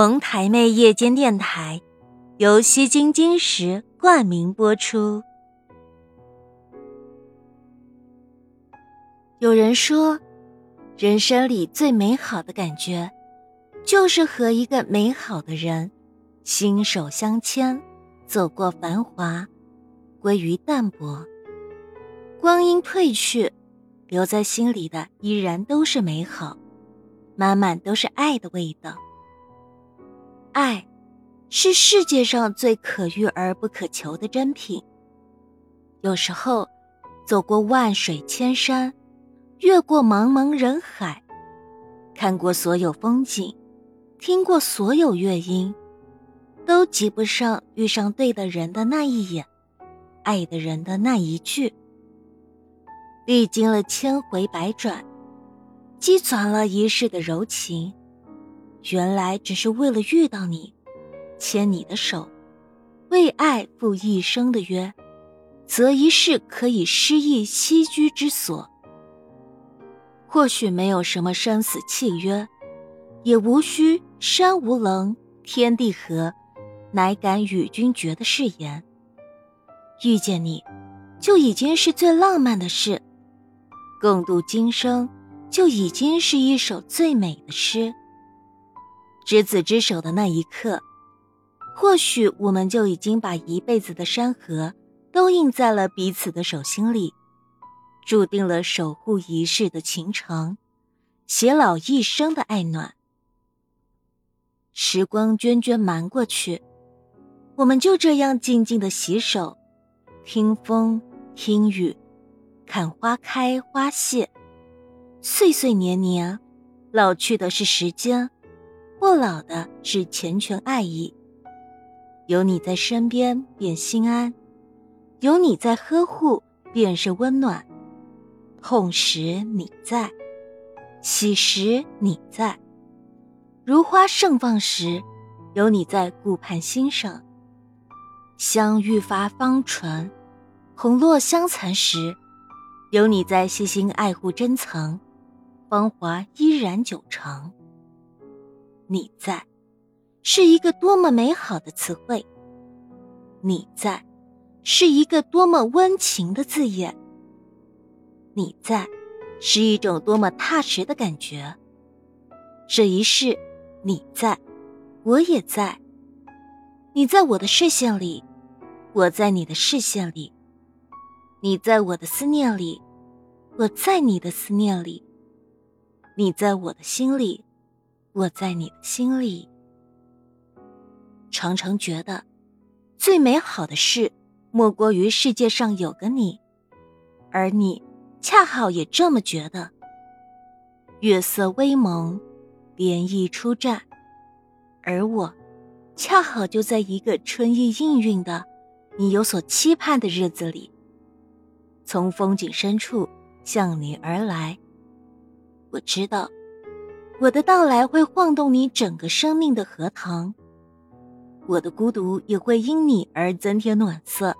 蒙台妹夜间电台，由西京金石冠名播出。有人说，人生里最美好的感觉，就是和一个美好的人心手相牵，走过繁华，归于淡泊。光阴褪去，留在心里的依然都是美好，满满都是爱的味道。爱，是世界上最可遇而不可求的珍品。有时候，走过万水千山，越过茫茫人海，看过所有风景，听过所有乐音，都及不上遇上对的人的那一眼，爱的人的那一句。历经了千回百转，积攒了一世的柔情。原来只是为了遇到你，牵你的手，为爱赴一生的约，择一世可以诗意栖居之所。或许没有什么生死契约，也无需山无棱，天地合，乃敢与君绝的誓言。遇见你，就已经是最浪漫的事；共度今生，就已经是一首最美的诗。执子之手的那一刻，或许我们就已经把一辈子的山河都印在了彼此的手心里，注定了守护一世的情长，偕老一生的爱暖。时光涓涓瞒过去，我们就这样静静的洗手，听风，听雨，看花开花谢，岁岁年年，老去的是时间。不老的是缱绻爱意，有你在身边便心安，有你在呵护便是温暖。痛时你在，喜时你在，如花盛放时，有你在顾盼欣赏。香愈发芳醇，红落香残时，有你在细心爱护珍藏，芳华依然久长。你在，是一个多么美好的词汇。你在，是一个多么温情的字眼。你在，是一种多么踏实的感觉。这一世，你在，我也在。你在我的视线里，我在你的视线里。你在我的思念里，我在你的思念里。你在我的心里。我在你的心里，常常觉得，最美好的事，莫过于世界上有个你，而你恰好也这么觉得。月色微蒙，涟漪初绽，而我，恰好就在一个春意氤氲的，你有所期盼的日子里，从风景深处向你而来。我知道。我的到来会晃动你整个生命的荷塘，我的孤独也会因你而增添暖色，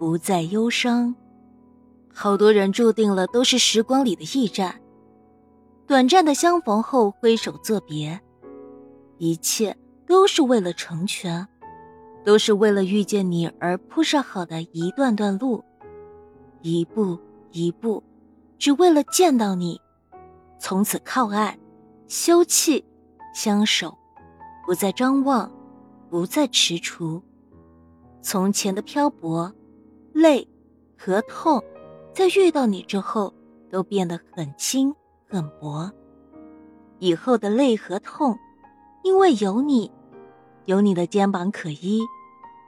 不再忧伤。好多人注定了都是时光里的驿站，短暂的相逢后挥手作别，一切都是为了成全，都是为了遇见你而铺设好的一段段路，一步一步，只为了见到你，从此靠岸。休憩，相守，不再张望，不再踟蹰。从前的漂泊、累和痛，在遇到你之后，都变得很轻很薄。以后的累和痛，因为有你，有你的肩膀可依，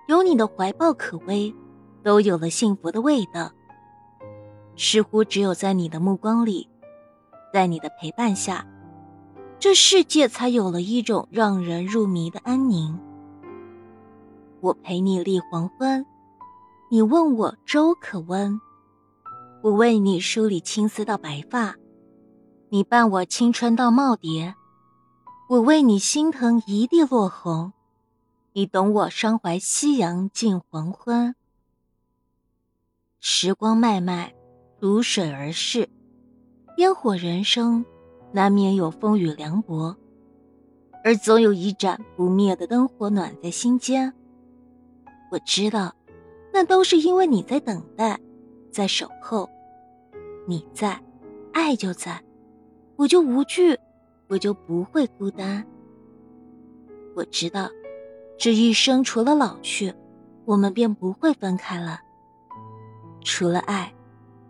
有你的怀抱可偎，都有了幸福的味道。似乎只有在你的目光里，在你的陪伴下。这世界才有了一种让人入迷的安宁。我陪你立黄昏，你问我粥可温，我为你梳理青丝到白发，你伴我青春到耄耋，我为你心疼一地落红，你懂我伤怀夕阳近黄昏。时光脉脉，如水而逝，烟火人生。难免有风雨凉薄，而总有一盏不灭的灯火暖在心间。我知道，那都是因为你在等待，在守候。你在，爱就在，我就无惧，我就不会孤单。我知道，这一生除了老去，我们便不会分开了。除了爱，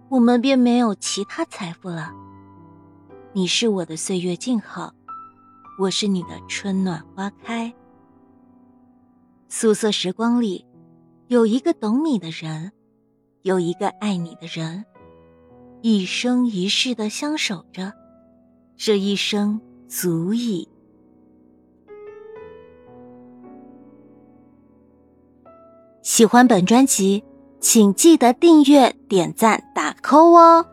我们便没有其他财富了。你是我的岁月静好，我是你的春暖花开。素色时光里，有一个懂你的人，有一个爱你的人。一生一世的相守着，这一生足矣。喜欢本专辑，请记得订阅、点赞、打 call 哦。